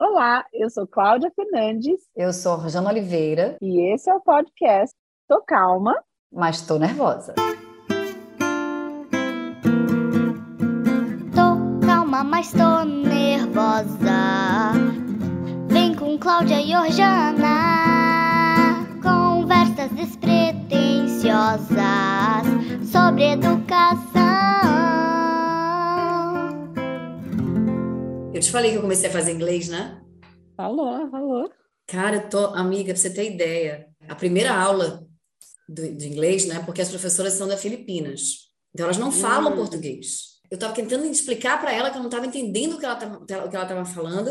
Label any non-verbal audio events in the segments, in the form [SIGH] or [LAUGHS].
Olá, eu sou Cláudia Fernandes. Eu sou Rosana Oliveira. E esse é o podcast Tô Calma, mas tô nervosa. Tô calma, mas tô nervosa. Vem com Cláudia e Orjana. Conversas despretensiosas sobre educação. Eu te falei que eu comecei a fazer inglês, né? Falou, falou. Cara, eu tô, amiga, pra você ter ideia, a primeira aula do, de inglês, né? Porque as professoras são da Filipinas. Então elas não falam Hum. português. Eu estava tentando explicar para ela que eu não estava entendendo o que ela tava- o que ela estava falando,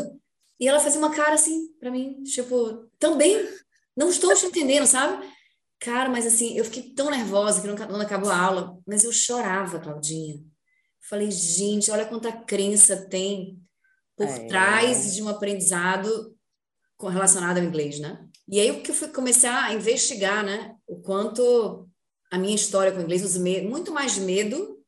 e ela fazia uma cara assim para mim, tipo, também não estou te entendendo, sabe? Cara, mas assim, eu fiquei tão nervosa que não- quando acabou a aula, mas eu chorava, Claudinha. Falei, gente, olha quanta crença tem por É. trás de um aprendizado relacionado ao inglês, né? E aí o que eu fui começar a investigar, né? O quanto a minha história com o inglês, os me- muito mais medo,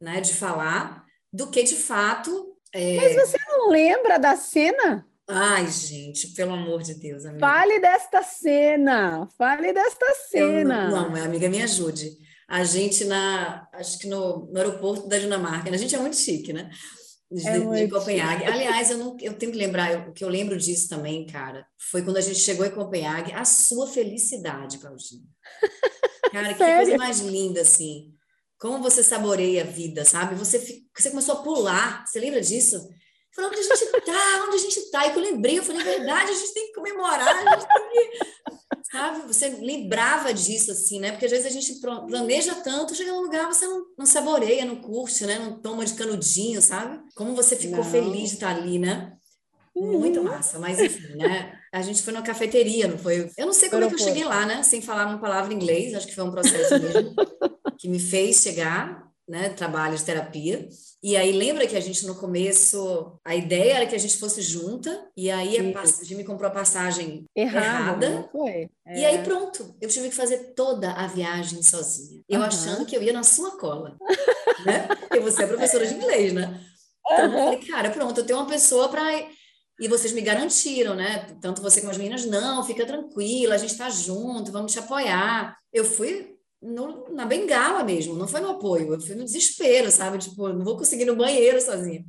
né, de falar, do que de fato. é, Mas você não lembra da cena? Ai, gente, pelo amor de Deus, amiga. Fale desta cena. Fale desta Eu cena. não, não, amiga, me ajude. A gente na, acho que no, no aeroporto da Dinamarca, né? a gente é muito chique, né? De, É de Copenhague. Aliás, eu, não, eu tenho que lembrar, o que eu lembro disso também, cara, foi quando a gente chegou em Copenhague, a sua felicidade, Claudinha. [LAUGHS] Cara, que coisa mais linda, assim. Como você saboreia a vida, sabe? Você, você começou a pular, você lembra disso? Falou, onde a gente tá? Onde a gente tá? E que eu lembrei, eu falei, verdade, a gente tem que comemorar, a gente tem que... [LAUGHS] Sabe? Você lembrava disso, assim, né? Porque às vezes a gente planeja tanto, chega num lugar, você não, não saboreia, não curte, né? Não toma de canudinho, sabe? Como você ficou Não. feliz de estar ali, né? Uhum. Muito massa, mas enfim, né? A gente foi numa cafeteria, não foi? Eu não sei como é que eu cheguei lá, né? Sem falar uma palavra em inglês, acho que foi um processo mesmo [LAUGHS] que me fez chegar, né? Trabalho de terapia. E aí lembra que a gente no começo, a ideia era que a gente fosse junta, e aí a, me comprou a passagem Errado, errada. não foi? E aí pronto, eu tive que fazer toda a viagem sozinha. Eu Aham. achando que eu ia na sua cola, né? Porque você é professora de inglês, né? Então eu falei, cara, pronto, eu tenho uma pessoa para e vocês me garantiram, né? Tanto você como as meninas, não, fica tranquila, a gente está junto, vamos te apoiar. Eu fui no- na bengala mesmo, não foi no apoio, eu fui no desespero, sabe? Tipo, não vou conseguir ir no banheiro sozinha.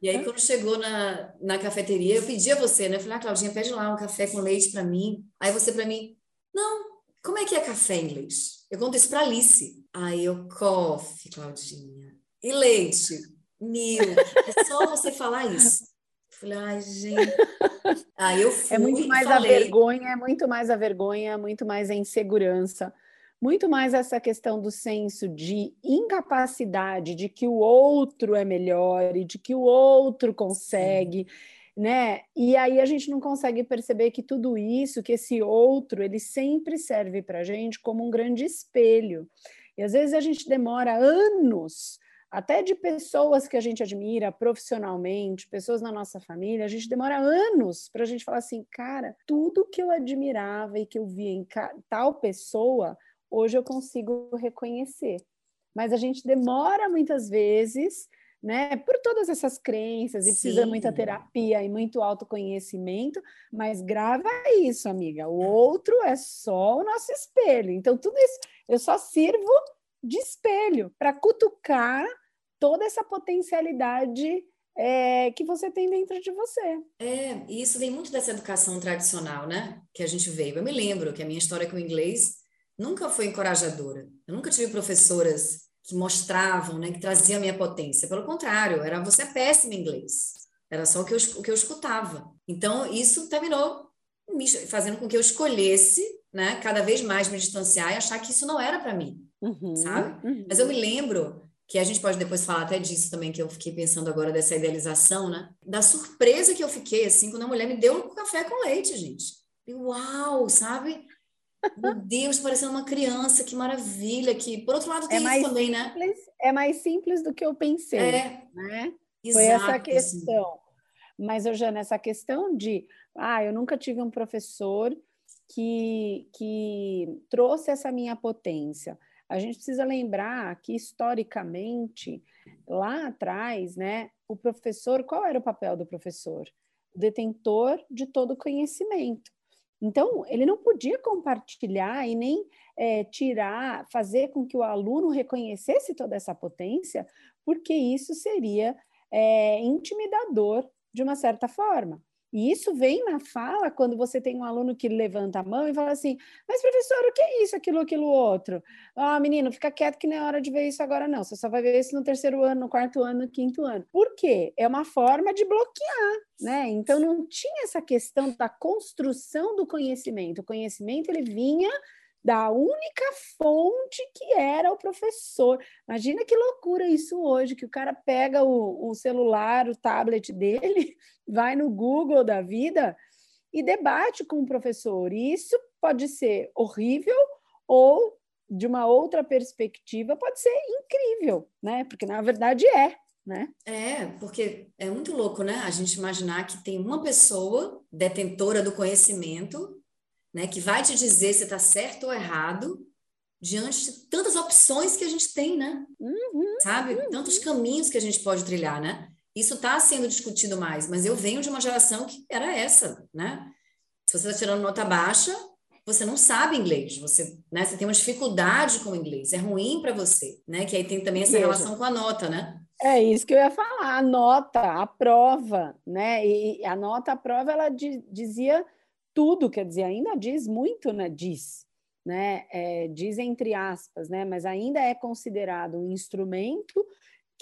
E aí, quando chegou na, na cafeteria, eu pedi a você, né? Eu falei, ah, Claudinha, pede lá um café com leite para mim. Aí você para mim, não, como é que é café em inglês? Eu conto isso para Alice. Aí eu, coffee, Claudinha. E leite? Milk. É só você falar isso. Eu Falei, ai, gente. Aí eu fui É muito mais falei, a vergonha, é muito mais a vergonha, muito mais a insegurança, muito mais essa questão do senso de incapacidade, de que o outro é melhor e de que o outro consegue, né? E aí a gente não consegue perceber que tudo isso, que esse outro, ele sempre serve para a gente como um grande espelho. E às vezes a gente demora anos até de pessoas que a gente admira profissionalmente, pessoas na nossa família, a gente demora anos para a gente falar assim, cara, tudo que eu admirava e que eu via em tal pessoa, hoje eu consigo reconhecer. Mas a gente demora muitas vezes, né, por todas essas crenças, e precisa Sim. muita terapia e muito autoconhecimento, mas grava isso, amiga. O outro é só o nosso espelho. Então, tudo isso eu só sirvo de espelho para cutucar toda essa potencialidade é, que você tem dentro de você. É, e isso vem muito dessa educação tradicional, né? Que a gente veio. Eu me lembro que a minha história com o inglês nunca foi encorajadora. Eu nunca tive professoras que mostravam, né, que traziam a minha potência. Pelo contrário, era você é péssima em inglês. Era só o que eu, o que eu escutava. Então, isso terminou me fazendo com que eu escolhesse, né, cada vez mais me distanciar e achar que isso não era para mim. Uhum, Sabe? uhum. Mas eu me lembro que a gente pode depois falar até disso também, que eu fiquei pensando agora dessa idealização, né? Da surpresa que eu fiquei, assim, quando a mulher me deu um café com leite, gente. E, uau, sabe? Meu Deus, parecendo uma criança, que maravilha, que por outro lado tem É isso mais também, né? simples, é mais simples do que eu pensei, É, né? exato. Foi essa questão. Mas, Eugênia, essa questão de, ah, eu nunca tive um professor que, que trouxe essa minha potência. A gente precisa lembrar que, historicamente, lá atrás, né, o professor, qual era o papel do professor? detentor de todo conhecimento. Então, ele não podia compartilhar e nem é, tirar, fazer com que o aluno reconhecesse toda essa potência, porque isso seria é, intimidador de uma certa forma. E isso vem na fala quando você tem um aluno que levanta a mão e fala assim: Mas, professor, o que é isso, aquilo, aquilo, outro? Ah, menino, fica quieto que não é hora de ver isso agora, não. Você só vai ver isso no terceiro ano, no quarto ano, no quinto ano. Por quê? É uma forma de bloquear, né? Então, não tinha essa questão da construção do conhecimento. O conhecimento ele vinha da única fonte que era o professor. Imagina que loucura isso hoje, que o cara pega o, o, celular, o tablet dele, [LAUGHS] vai no Google da vida e debate com o professor. Isso pode ser horrível ou, de uma outra perspectiva, pode ser incrível, né? Porque na verdade é. Né? É, porque é muito louco, né? A gente imaginar que tem uma pessoa detentora do conhecimento né, que vai te dizer se está certo ou errado diante de tantas opções que a gente tem, né? Uhum, Sabe? Uhum. Tantos caminhos que a gente pode trilhar, né? Isso está sendo discutido mais, mas eu venho de uma geração que era essa, né? Se você está tirando nota baixa, você não sabe inglês, você, né, você tem uma dificuldade com o inglês, é ruim para você, né? Que aí tem também essa relação com a nota, né? É isso que eu ia falar, a nota, a prova, né? E a nota, a prova, ela dizia tudo, quer dizer, ainda diz muito, né? Diz, né? É, diz entre aspas, né? Mas ainda é considerado um instrumento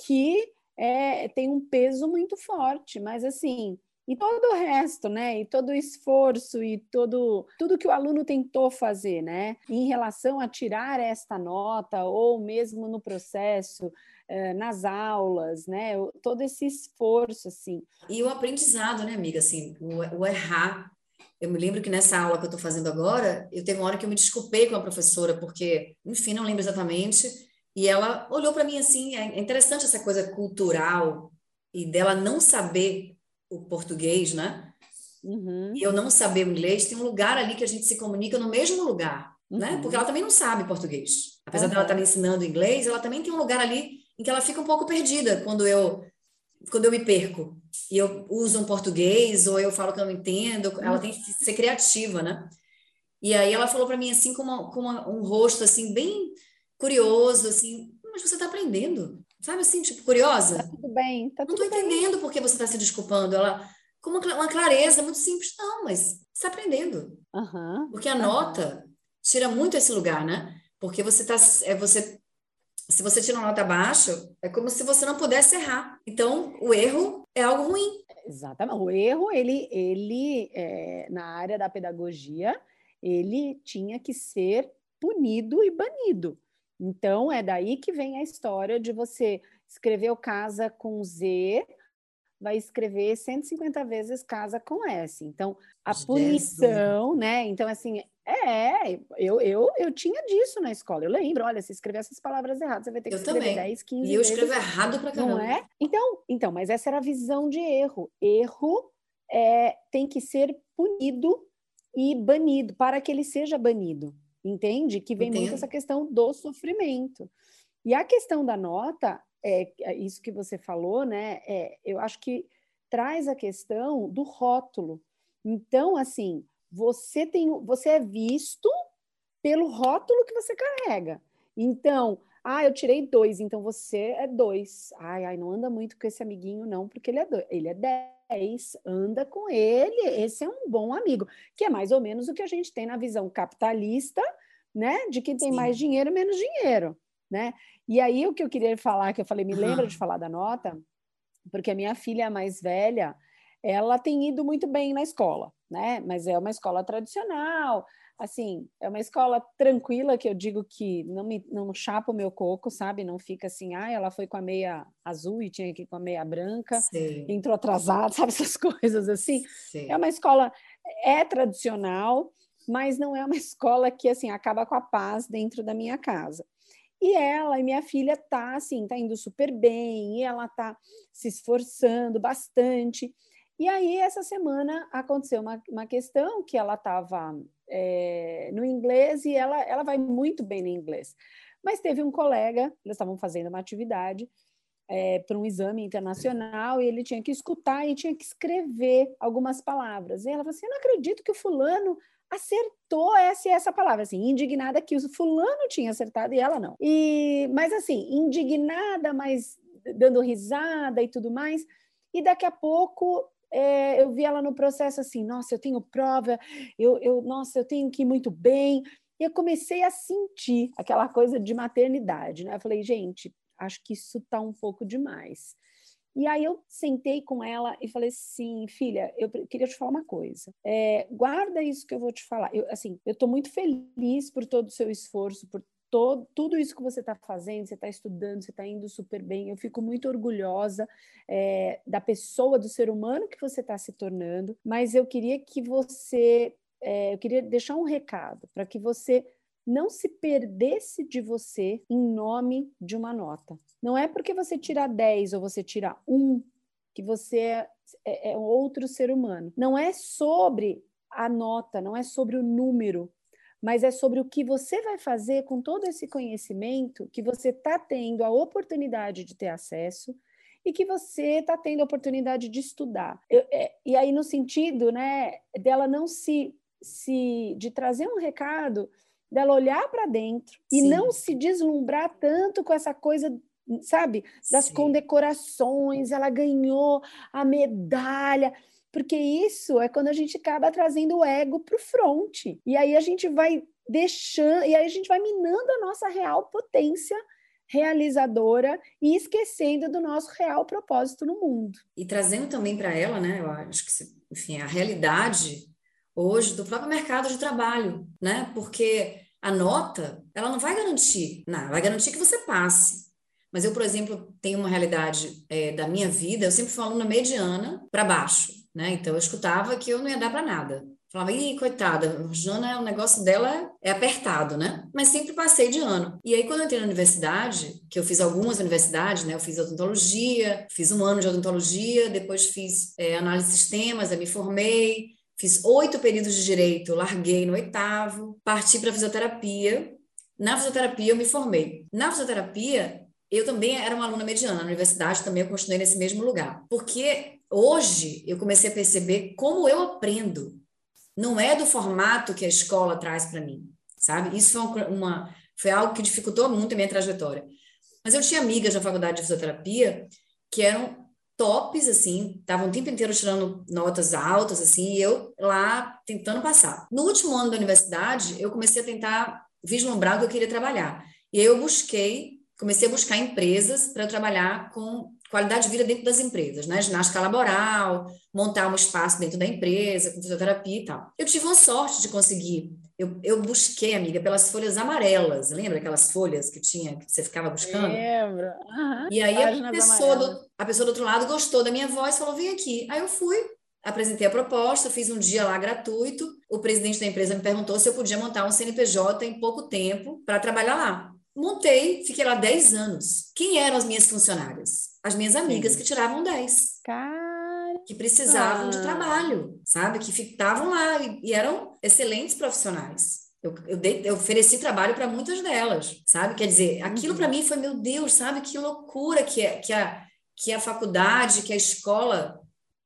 que é, tem um peso muito forte, mas assim, e todo o resto, né? E todo o esforço e todo tudo que o aluno tentou fazer, né? Em relação a tirar esta nota ou mesmo no processo eh, nas aulas, né? Todo esse esforço, assim. E o aprendizado, né, amiga? Assim, o errar eu me lembro que nessa aula que eu estou fazendo agora, eu teve uma hora que eu me desculpei com a professora, porque, enfim, não lembro exatamente, e ela olhou para mim assim, é interessante essa coisa cultural e dela não saber o português, né? Uhum. E eu não saber o inglês, tem um lugar ali que a gente se comunica no mesmo lugar, né? uhum. né? Porque ela também não sabe português. Apesar uhum. dela estar me ensinando inglês, ela também tem um lugar ali em que ela fica um pouco perdida quando eu quando eu me perco e eu uso um português ou eu falo que eu não entendo, ela tem que ser criativa, né? E aí ela falou para mim assim com, uma, com uma, um rosto assim bem curioso, assim, mas você está aprendendo, sabe assim, tipo curiosa? Tá tudo bem, tá tudo Não estou entendendo por que você está se desculpando. Ela com uma, uma, clareza muito simples, não, mas está aprendendo. Uhum, Porque a uhum. nota tira muito esse lugar, né? Porque você tá, é, você se você tira uma nota baixa, é como se você não pudesse errar. Então, o erro é algo ruim. Exatamente. O erro, ele, ele é, na área da pedagogia, ele tinha que ser punido e banido. Então, é daí que vem a história de você escrever o casa com Z, vai escrever 150 vezes casa com S. Então, a Jesus. punição, né? Então, assim, é, eu, eu, eu tinha disso na escola. Eu lembro, olha, se escrever essas palavras erradas, você vai ter que eu escrever também. 10, 15 E eu escrevo errado pra caramba. Não é? Então, então, mas essa era a visão de erro. Erro é, tem que ser punido e banido, para que ele seja banido. Entende? Que vem Entendo. muito essa questão do sofrimento. E a questão da nota, é, é isso que você falou, né? É, eu acho que traz a questão do rótulo. Então, assim, você tem, você é visto pelo rótulo que você carrega. Então, ah, eu tirei dois, então você é dois. Ai, ai, não anda muito com esse amiguinho, não, porque ele é dois. Ele é dez. Anda com ele, esse é um bom amigo. Que é mais ou menos o que a gente tem na visão capitalista, né? De quem tem Sim. mais dinheiro, menos dinheiro, né? E aí, o que eu queria falar, que eu falei, me lembra de falar da nota, porque a minha filha mais velha, ela tem ido muito bem na escola, né? Mas é uma escola tradicional, assim, é uma escola tranquila que eu digo que não me não chapa o meu coco, sabe? Não fica assim, ah, ela foi com a meia azul e tinha que ir com a meia branca, Sim. entrou atrasada, [LAUGHS] sabe essas coisas assim. Sim. É uma escola é tradicional, mas não é uma escola que assim acaba com a paz dentro da minha casa. E ela e minha filha tá assim, tá indo super bem, e ela tá se esforçando bastante. E aí, essa semana, aconteceu uma, uma questão que ela estava é, no inglês e ela, ela vai muito bem no inglês. Mas teve um colega, eles estavam fazendo uma atividade, é, para um exame internacional e ele tinha que escutar e tinha que escrever algumas palavras. E ela falou assim: Eu não acredito que o fulano acertou essa e essa palavra, assim, indignada que o fulano tinha acertado e ela não. E, mas assim, indignada, mas dando risada e tudo mais. E daqui a pouco é, eu vi ela no processo assim, nossa, eu tenho prova, eu, eu, nossa, eu tenho que ir muito bem. E eu comecei a sentir aquela coisa de maternidade, né? Eu falei, gente, acho que isso está um pouco demais. E aí eu sentei com ela e falei assim, filha, eu queria te falar uma coisa. É, guarda isso que eu vou te falar. Eu, assim, eu estou muito feliz por todo o seu esforço, por todo, tudo isso que você está fazendo, você está estudando, você está indo super bem. Eu fico muito orgulhosa é, da pessoa, do ser humano que você está se tornando. Mas eu queria que você, é, eu queria deixar um recado para que você não se perdesse de você em nome de uma nota. Não é porque você tira 10 ou você tira 1 que você é, é, é outro ser humano. Não é sobre a nota, não é sobre o número, mas é sobre o que você vai fazer com todo esse conhecimento que você está tendo a oportunidade de ter acesso e que você está tendo a oportunidade de estudar. Eu, é, e aí, no sentido né, dela não se, se. de trazer um recado dela olhar para dentro Sim. e não se deslumbrar tanto com essa coisa, sabe, das Sim. condecorações, ela ganhou a medalha, porque isso é quando a gente acaba trazendo o ego para o fronte. E aí a gente vai deixando, e aí a gente vai minando a nossa real potência realizadora e esquecendo do nosso real propósito no mundo. E trazendo também para ela, né, eu acho que, enfim, a realidade hoje do próprio mercado de trabalho, né? Porque a nota, ela não vai garantir, não, vai garantir que você passe. Mas eu, por exemplo, tenho uma realidade é, da minha vida, eu sempre fui aluna mediana para baixo, né? Então eu escutava que eu não ia dar para nada. Falava, ih, coitada, Jana, o negócio dela é apertado, né? Mas sempre passei de ano. E aí, quando eu entrei na universidade, que eu fiz algumas universidades, né? Eu fiz odontologia, fiz um ano de odontologia, depois fiz é, análise de sistemas, aí me formei, Fiz oito períodos de direito, larguei no oitavo, parti para fisioterapia. Na fisioterapia eu me formei. Na fisioterapia, eu também era uma aluna mediana. Na universidade também eu continuei nesse mesmo lugar. Porque hoje eu comecei a perceber como eu aprendo. Não é do formato que a escola traz para mim, sabe? Isso foi, uma, foi algo que dificultou muito a minha trajetória. Mas eu tinha amigas na faculdade de fisioterapia que eram tops, assim, estavam o tempo inteiro tirando notas altas, assim, e eu lá tentando passar. No último ano da universidade, eu comecei a tentar vislumbrar o que eu queria trabalhar. E aí eu busquei, comecei a buscar empresas para trabalhar com qualidade de vida dentro das empresas, né? Ginástica laboral, montar um espaço dentro da empresa, com fisioterapia e tal. Eu tive uma sorte de conseguir. Eu, eu busquei, amiga, pelas folhas amarelas. Lembra aquelas folhas que tinha, que você ficava buscando? Lembro. Uhum. E aí a pessoa, do, a pessoa do outro lado gostou da minha voz, falou: vem aqui. Aí eu fui, apresentei a proposta, fiz um dia lá gratuito. O presidente da empresa me perguntou se eu podia montar um CNPJ em pouco tempo para trabalhar lá. Montei, fiquei lá 10 anos. Quem eram as minhas funcionárias? As minhas amigas Sim. que tiravam 10. Cara. Que precisavam de trabalho, sabe? Que estavam lá e, e, eram excelentes profissionais. Eu, eu, dei, eu ofereci trabalho para muitas delas, sabe? Quer dizer, aquilo uhum. para mim foi, meu Deus, sabe? Que loucura que, é, que, a, que a faculdade, que a escola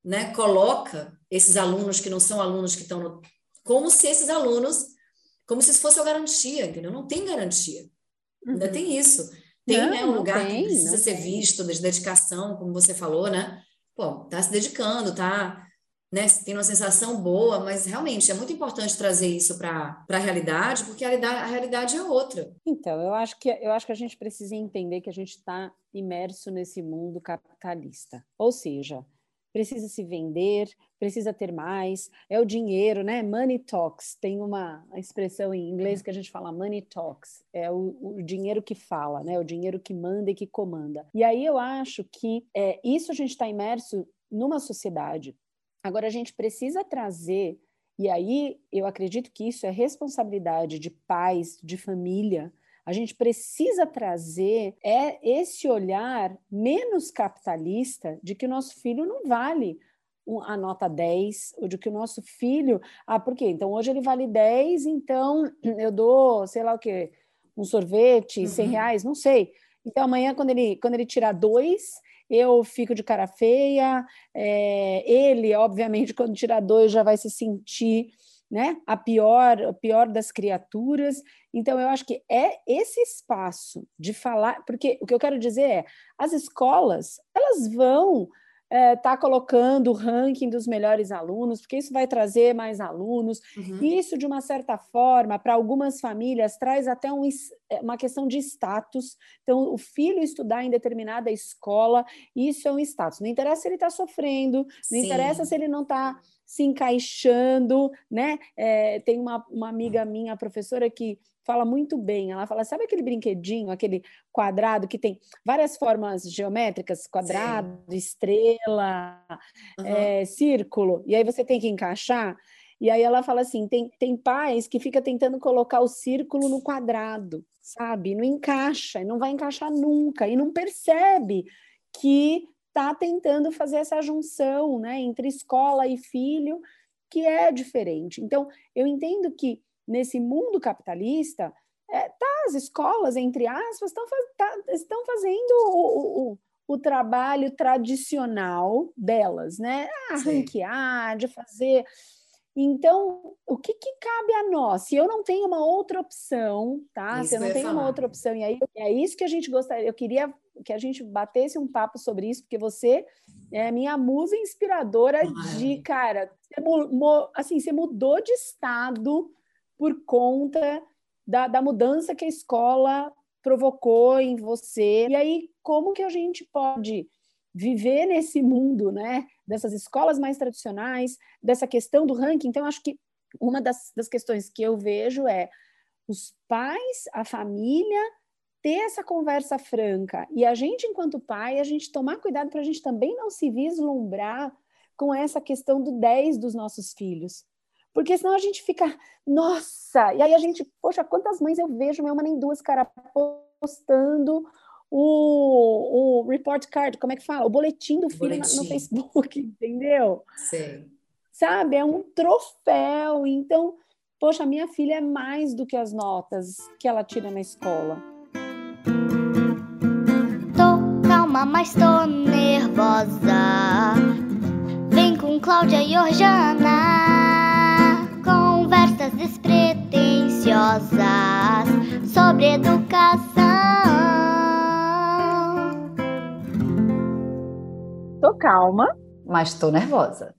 né, coloca esses alunos que não são alunos que estão no, como se esses alunos, como se isso fosse uma garantia, entendeu? Não tem garantia. Ainda tem uhum. isso. Tem não, né, um lugar tem, que precisa ser tem. visto, de dedicação, como você falou, né? Pô, tá se dedicando, tá né, tem uma sensação boa, mas realmente é muito importante trazer isso para a realidade, porque a realidade, a realidade é outra. Então, eu acho que eu acho que a gente precisa entender que a gente está imerso nesse mundo capitalista. Ou seja, precisa se vender, precisa ter mais, é o dinheiro, né? Money talks, tem uma expressão em inglês que a gente fala money talks, é o, o dinheiro que fala, né? O dinheiro que manda e que comanda. E aí eu acho que é, isso a gente está imerso numa sociedade. Agora a gente precisa trazer, e aí eu acredito que isso é responsabilidade de pais, de família, a gente precisa trazer é esse olhar menos capitalista de que o nosso filho não vale a nota 10, ou de que o nosso filho. Ah, por quê? Então hoje ele vale 10, então eu dou, sei lá o quê, um sorvete, uhum. 100 reais, não sei. Então, amanhã, quando ele, quando ele tirar dois, eu fico de cara feia. É, ele, obviamente, [LAUGHS] quando tirar dois, já vai se sentir né, a pior, a pior das criaturas. Então, eu acho que é esse espaço de falar, porque o que eu quero dizer é, as escolas, elas vão é, tá colocando o ranking dos melhores alunos, porque isso vai trazer mais alunos. Uhum. E isso, de uma certa forma, para algumas famílias, traz até um, é, uma questão de status. Então, o filho estudar em determinada escola, isso é um status. Não interessa se ele está sofrendo, não Sim. interessa se ele não está se encaixando, né? É, tem uma, uma amiga minha, professora, que fala muito bem. Ela fala: sabe aquele brinquedinho, aquele quadrado que tem várias formas geométricas quadrado, Sim. estrela, uhum. é, círculo e aí você tem que encaixar. E aí ela fala assim: tem, tem pais que fica tentando colocar o círculo no quadrado, sabe? Não encaixa, não vai encaixar nunca, e não percebe que está tentando fazer essa junção né, entre escola e filho, que é diferente. Então, eu entendo que nesse mundo capitalista, é, tá, as escolas, entre aspas, estão tá, estão fazendo o, o, o, trabalho tradicional delas, né? Ah, ranquear, de fazer. Então, o que, que, cabe a nós? Se eu não tenho uma outra opção, tá? Isso Se eu não tenho falar. uma outra opção, e aí é isso que a gente gostaria, eu queria que a gente batesse um papo sobre isso, porque você é minha musa inspiradora de, cara, você, assim, você mudou de estado por conta da, da mudança que a escola provocou em você. E aí, como que a gente pode viver nesse mundo, né? Dessas escolas mais tradicionais, dessa questão do ranking. Então, acho que uma das, das questões que eu vejo é os pais, a família ter essa conversa franca e a gente, enquanto pai, a gente tomar cuidado para a gente também não se vislumbrar com essa questão do 10 dos nossos filhos. Porque senão a gente fica, nossa, e aí a gente, poxa, quantas mães eu vejo, uma nem duas, cara, postando o, o report card, como é que fala? O boletim do filho boletim. no Facebook, [LAUGHS] entendeu? Sim. Sabe, é um troféu. Então, poxa, minha filha é mais do que as notas que ela tira na escola. Tô calma, mas tô nervosa. Vem com Cláudia e Orjana conversas despretensiosas sobre educação. Tô calma, mas tô nervosa.